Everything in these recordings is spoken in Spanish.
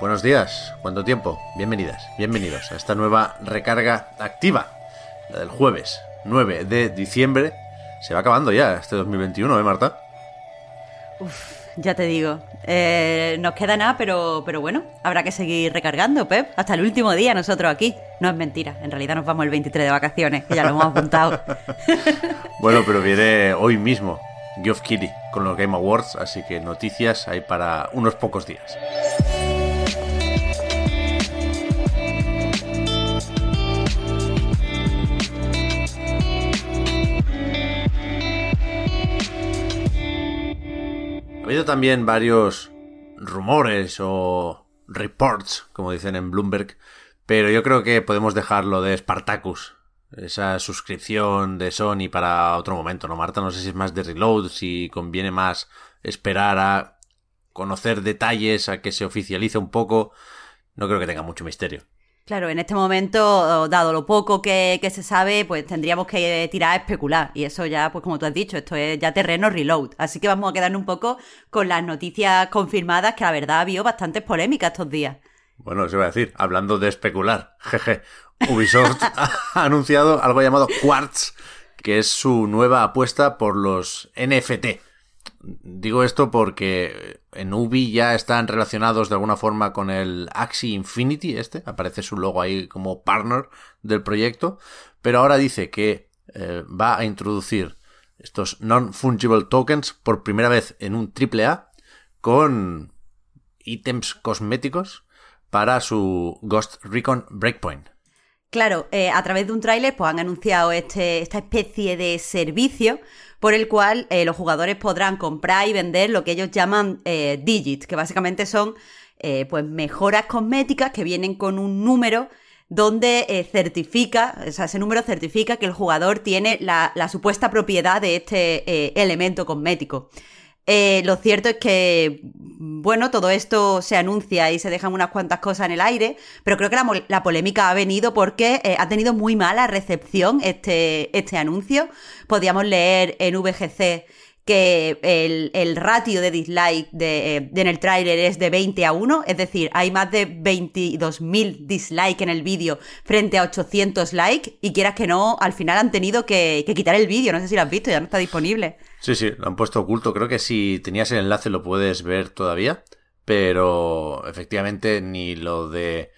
Buenos días. ¿Cuánto tiempo? Bienvenidas, bienvenidos a esta nueva recarga activa. La del jueves 9 de diciembre. Se va acabando ya este 2021, ¿eh, Marta? Uf, ya te digo. Eh, nos queda nada, pero, pero bueno, habrá que seguir recargando, Pep. Hasta el último día nosotros aquí. No es mentira, en realidad nos vamos el 23 de vacaciones, que ya lo hemos apuntado. Bueno, pero viene hoy mismo Geoff Keighley con los Game Awards, así que noticias hay para unos pocos días. Ha habido también varios rumores o reports, como dicen en Bloomberg, pero yo creo que podemos dejarlo de Spartacus, esa suscripción de Sony para otro momento, ¿no, Marta? No sé si es más de reload, si conviene más esperar a conocer detalles, a que se oficialice un poco. No creo que tenga mucho misterio. Claro, en este momento, dado lo poco que, se sabe, pues tendríamos que tirar a especular. Y eso ya, pues como tú has dicho, esto es ya terreno reload. Así que vamos a quedarnos un poco con las noticias confirmadas, que la verdad ha habido bastantes polémicas estos días. Bueno, eso iba a decir, hablando de especular, jeje, Ubisoft ha anunciado algo llamado Quartz, que es su nueva apuesta por los NFT. Digo esto porque en Ubi ya están relacionados de alguna forma con el Axie Infinity, este, aparece su logo ahí como partner del proyecto, pero ahora dice que eh, va a introducir estos non-fungible tokens por primera vez en un AAA con ítems cosméticos para su Ghost Recon Breakpoint. Claro, eh, a través de un tráiler pues han anunciado este, esta especie de servicio por el cual eh, los jugadores podrán comprar y vender lo que ellos llaman eh, digits, que básicamente son eh, pues mejoras cosméticas que vienen con un número donde certifica, o sea, ese número certifica que el jugador tiene la, la supuesta propiedad de este elemento cosmético. Eh, lo cierto es que, bueno, todo esto se anuncia y se dejan unas cuantas cosas en el aire, pero creo que la, polémica ha venido porque eh, ha tenido muy mala recepción este, este anuncio. Podíamos leer en VGC que el, el, ratio de dislike de, eh, en el tráiler es de 20 a 1, es decir, hay más de 22.000 dislikes en el vídeo frente a 800 likes y quieras que no, al final han tenido que, que quitar el vídeo, no sé si lo has visto, ya no está disponible. Sí, sí, lo han puesto oculto, creo que si tenías el enlace lo puedes ver todavía, pero efectivamente ni lo de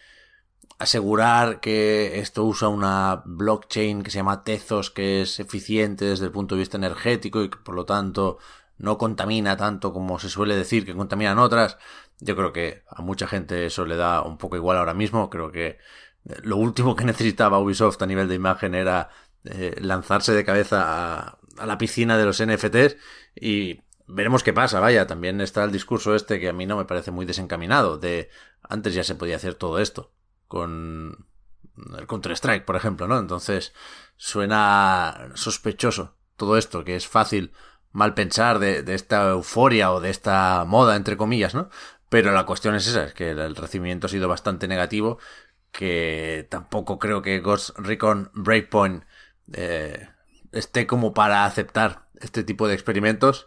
asegurar que esto usa una blockchain que se llama Tezos, que es eficiente desde el punto de vista energético y que por lo tanto no contamina tanto como se suele decir que contaminan otras. Yo creo que a mucha gente eso le da un poco igual ahora mismo. Creo que lo último que necesitaba Ubisoft a nivel de imagen era eh, lanzarse de cabeza a la piscina de los NFTs y veremos qué pasa, vaya, también está el discurso este que a mí no me parece muy desencaminado, de antes ya se podía hacer todo esto con el Counter-Strike, por ejemplo, ¿no? Entonces suena sospechoso todo esto, que es fácil mal pensar de, de, esta euforia o de esta moda, entre comillas, ¿no? Pero la cuestión es esa, es que el recibimiento ha sido bastante negativo, que tampoco creo que Ghost Recon Breakpoint eh, esté como para aceptar este tipo de experimentos,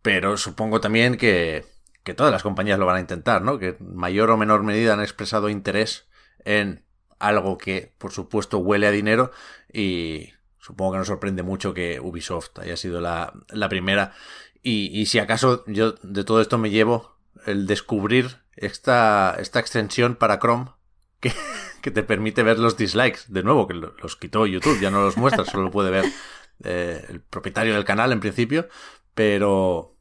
pero supongo también que, que todas las compañías lo van a intentar, ¿no? Que en mayor o menor medida han expresado interés en algo que, por supuesto, huele a dinero y supongo que nos sorprende mucho que Ubisoft haya sido la, la primera. Y, y, si acaso yo de todo esto me llevo el descubrir esta, esta extensión para Chrome que, que te permite ver los dislikes. De nuevo, que los quitó YouTube, ya no los muestra, solo lo puede ver eh, el propietario del canal en principio. Pero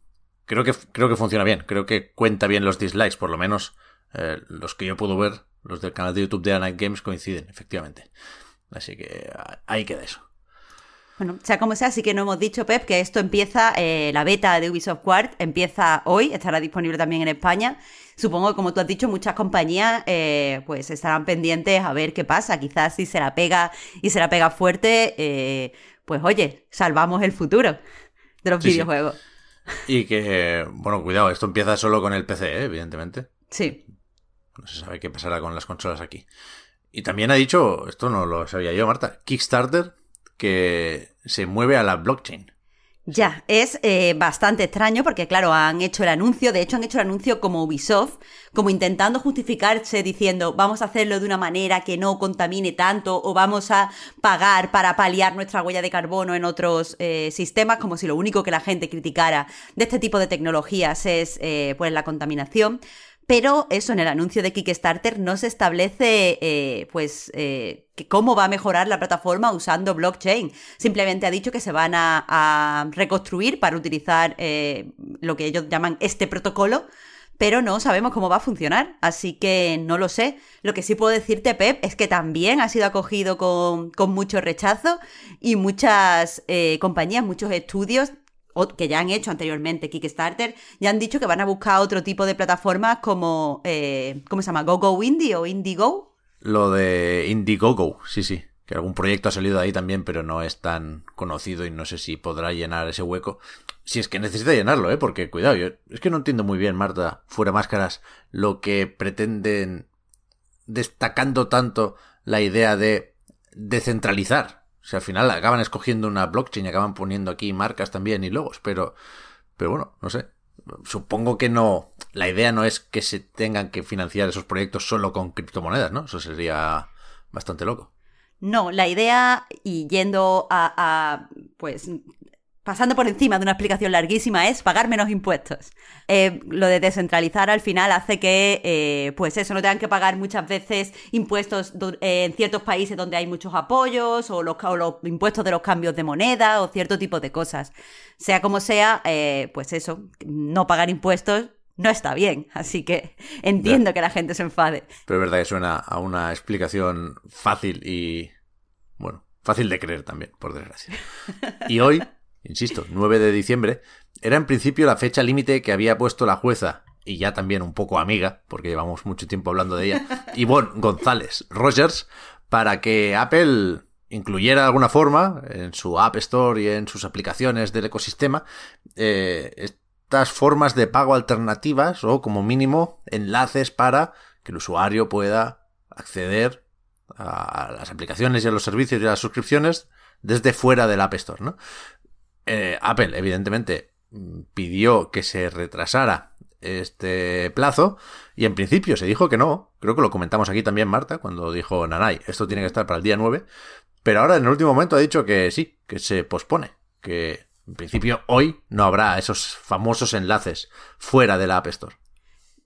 creo que, creo que funciona bien, creo que cuenta bien los dislikes, por lo menos eh, los que yo puedo ver los del canal de YouTube de Night Games coinciden, efectivamente. Así que ahí queda eso. Bueno, sea como sea, sí que no hemos dicho, Pep, que esto empieza, eh, la beta de Ubisoft Quart empieza hoy, estará disponible también en España. Supongo que, como tú has dicho, muchas compañías eh, pues estarán pendientes a ver qué pasa. Quizás si se la pega y se la pega fuerte, eh, pues oye, salvamos el futuro de los videojuegos. Y que, bueno, cuidado, esto empieza solo con el PC, evidentemente. Sí. No se sabe qué pasará con las consolas aquí. Y también ha dicho, esto no lo sabía yo, Marta, Kickstarter que se mueve a la blockchain. Ya, es eh, bastante extraño porque, claro, han hecho el anuncio, de hecho han hecho el anuncio como Ubisoft, como intentando justificarse diciendo vamos a hacerlo de una manera que no contamine tanto o vamos a pagar para paliar nuestra huella de carbono en otros eh, sistemas, como si lo único que la gente criticara de este tipo de tecnologías es eh, pues la contaminación. Pero eso en el anuncio de Kickstarter no se establece, eh, pues, eh, cómo va a mejorar la plataforma usando blockchain. Simplemente ha dicho que se van a, reconstruir para utilizar eh, lo que ellos llaman este protocolo, pero no sabemos cómo va a funcionar, así que no lo sé. Lo que sí puedo decirte, Pep, es que también ha sido acogido con, con mucho rechazo y muchas compañías, muchos estudios que ya han hecho anteriormente Kickstarter, ya han dicho que van a buscar otro tipo de plataformas como, eh, ¿cómo se llama? ¿GoGo Indie o Indiego? Lo de Indiegogo, sí, sí. Que algún proyecto ha salido ahí también, pero no es tan conocido y no sé si podrá llenar ese hueco. Si es que necesita llenarlo, ¿eh? Porque, cuidado, yo es que no entiendo muy bien, Marta, fuera máscaras, lo que pretenden destacando tanto la idea de descentralizar sea, al final acaban escogiendo una blockchain y acaban poniendo aquí marcas también y logos, pero, pero bueno, no sé. Supongo que no. La idea no es que se tengan que financiar esos proyectos solo con criptomonedas, ¿no? Eso sería bastante loco. No, la idea, y yendo a, a pues pasando por encima de una explicación larguísima, es pagar menos impuestos. Eh, lo de descentralizar al final hace que, eh, pues eso, no tengan que pagar muchas veces impuestos en ciertos países donde hay muchos apoyos, o los, los, impuestos de los cambios de moneda, o cierto tipo de cosas. Sea como sea, eh, pues eso, no pagar impuestos no está bien, así que entiendo que la gente se enfade. Pero es verdad que suena a una explicación fácil y, bueno, fácil de creer también, por desgracia. Y hoy insisto, 9 de diciembre, era en principio la fecha límite que había puesto la jueza, y ya también un poco amiga, porque llevamos mucho tiempo hablando de ella, Yvonne González Rogers, para que Apple incluyera de alguna forma en su App Store y en sus aplicaciones del ecosistema eh, estas formas de pago alternativas o como mínimo enlaces para que el usuario pueda acceder a las aplicaciones y a los servicios y a las suscripciones desde fuera del App Store, ¿no? Eh, Apple, evidentemente, pidió que se retrasara este plazo y en principio se dijo que no. Creo que lo comentamos aquí también Marta cuando dijo Nanay, esto tiene que estar para el día 9. Pero ahora en el último momento ha dicho que sí, que se pospone, que en principio hoy no habrá esos famosos enlaces fuera de la App Store.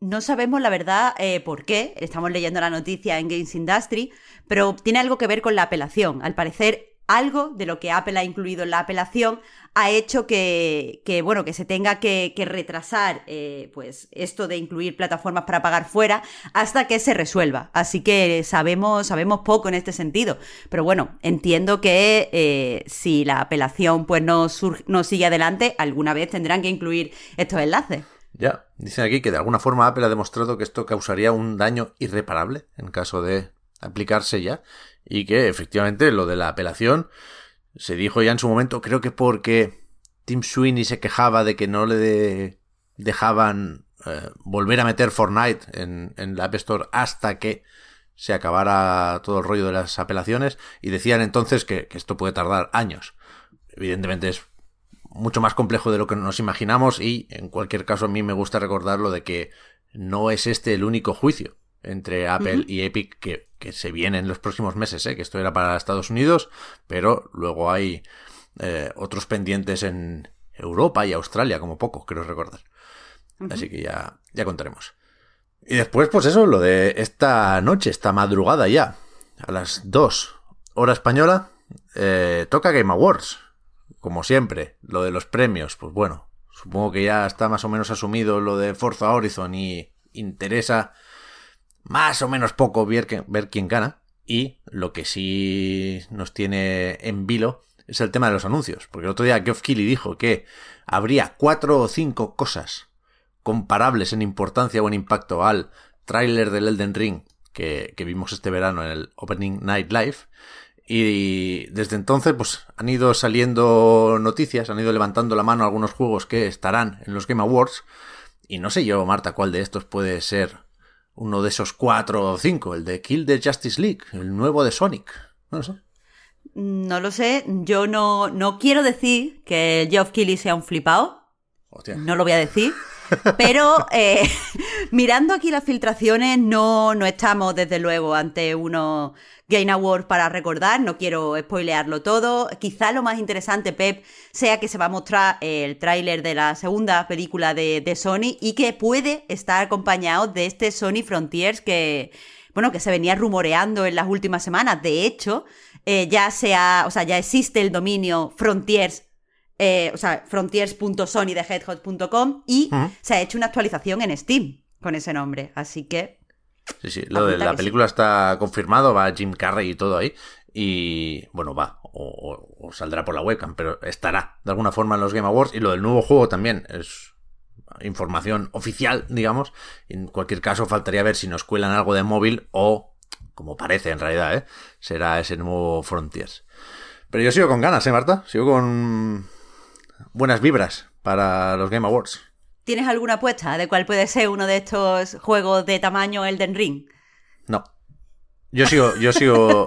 No sabemos la verdad eh, por qué, estamos leyendo la noticia en Games Industry, pero tiene algo que ver con la apelación. Al parecer, algo de lo que Apple ha incluido en la apelación ha hecho que, bueno, que se tenga que, retrasar eh, pues esto de incluir plataformas para pagar fuera hasta que se resuelva. Así que sabemos, sabemos poco en este sentido. Pero bueno, entiendo que eh, si la apelación pues no, no sigue adelante, alguna vez tendrán que incluir estos enlaces. Ya, dicen aquí que de alguna forma Apple ha demostrado que esto causaría un daño irreparable en caso de aplicarse ya y que efectivamente lo de la apelación se dijo ya en su momento, creo que porque Tim Sweeney se quejaba de que no le dejaban eh, volver a meter Fortnite en, la App Store hasta que se acabara todo el rollo de las apelaciones y decían entonces que, que esto puede tardar años. Evidentemente es mucho más complejo de lo que nos imaginamos y en cualquier caso a mí me gusta recordarlo de que no es este el único juicio entre Apple y Epic que, se viene en los próximos meses, ¿eh? que esto era para Estados Unidos, pero luego hay eh, otros pendientes en Europa y Australia, como poco, creo recordar. Así que ya, ya contaremos. Y después, pues eso, lo de esta noche, esta madrugada ya, a las 2 hora española, eh, toca Game Awards. Como siempre, lo de los premios, pues bueno, supongo que ya está más o menos asumido lo de Forza Horizon y interesa más o menos poco ver, quién gana. Y lo que sí nos tiene en vilo es el tema de los anuncios. Porque el otro día Geoff Keighley dijo que habría cuatro o cinco cosas comparables en importancia o en impacto al tráiler del Elden Ring que, que, vimos este verano en el Opening Night Live. Y desde entonces, pues han ido saliendo noticias, han ido levantando la mano algunos juegos que estarán en los Game Awards. Y no sé yo, Marta, cuál de estos puede ser uno de esos cuatro o cinco, el de Kill the Justice League, el nuevo de Sonic. No lo sé. No lo sé, yo no, no quiero decir que Geoff Keighley sea un flipado. No lo voy a decir. Pero eh, mirando aquí las filtraciones, no, no estamos desde luego ante unos Game Awards para recordar, no quiero spoilearlo todo. Quizá lo más interesante, Pep, sea que se va a mostrar el tráiler de la segunda película de, Sony y que puede estar acompañado de este Sony Frontiers que, bueno, que se venía rumoreando en las últimas semanas. De hecho, eh, ya sea, o sea, ya existe el dominio Frontiers eh, o sea, frontiers.sonythehedgehog.com y se ha hecho una actualización en Steam con ese nombre. Así que Sí, sí, lo de la película está confirmado, va Jim Carrey y todo ahí. Y bueno, va, o, saldrá por la webcam, pero estará de alguna forma en los Game Awards. Y lo del nuevo juego también es información oficial, digamos. En cualquier caso, faltaría ver si nos cuelan algo de móvil o, como parece en realidad, ¿eh? será ese nuevo Frontiers. Pero yo sigo con ganas, ¿eh, Marta? Sigo con buenas vibras para los Game Awards. ¿Tienes alguna apuesta de cuál puede ser uno de estos juegos de tamaño Elden Ring? No. Yo sigo, yo sigo.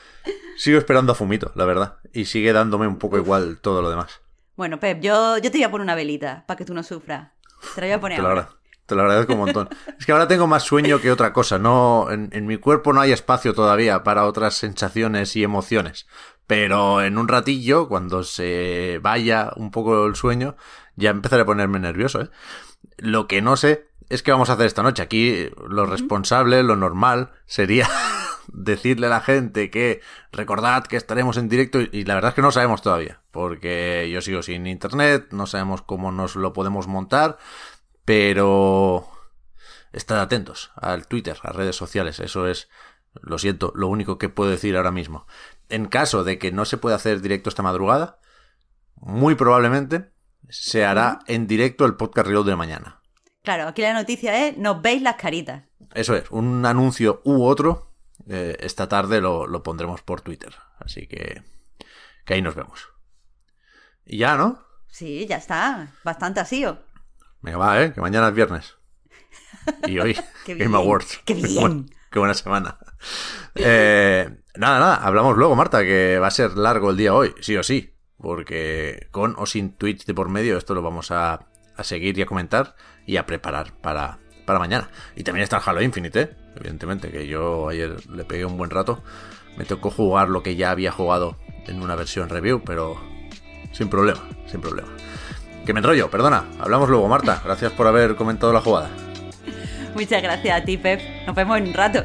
sigo esperando a Fumito, la verdad. Y sigue dándome un poco igual todo lo demás. Bueno, Pep, yo, yo te voy a poner una velita para que tú no sufras. Te la voy a poner te lo, te lo agradezco un montón. es que ahora tengo más sueño que otra cosa. No, en, en mi cuerpo no hay espacio todavía para otras sensaciones y emociones. Pero en un ratillo, cuando se vaya un poco el sueño, ya empezaré a ponerme nervioso, ¿eh? Lo que no sé es qué vamos a hacer esta noche. Aquí lo responsable, lo normal, sería decirle a la gente que recordad que estaremos en directo y la verdad es que no sabemos todavía, porque yo sigo sin internet, no sabemos cómo nos lo podemos montar, pero estad atentos al Twitter, a redes sociales, eso es, lo siento, lo único que puedo decir ahora mismo. En caso de que no se pueda hacer directo esta madrugada, muy probablemente se hará en directo el podcast Reload de mañana. Claro, aquí la noticia es, nos veis las caritas. Eso es, un anuncio u otro, eh, esta tarde lo, lo, pondremos por Twitter. Así que, que ahí nos vemos. Y ya, ¿no? Sí, ya está. Bastante así. Venga, va, ¿eh? Que mañana es viernes. Y hoy, Game Awards. ¡Qué bien! Qué buena semana. Eh, nada, nada, hablamos luego, Marta, que va a ser largo el día hoy, sí o sí porque con o sin Twitch de por medio esto lo vamos a, seguir y a comentar y a preparar para, para mañana. Y también está el Halo Infinite, ¿eh? evidentemente, que yo ayer le pegué un buen rato. Me tocó jugar lo que ya había jugado en una versión review, pero sin problema, sin problema. Que me enrollo, perdona. Hablamos luego, Marta. Gracias por haber comentado la jugada. Muchas gracias a ti, Pep. Nos vemos en un rato.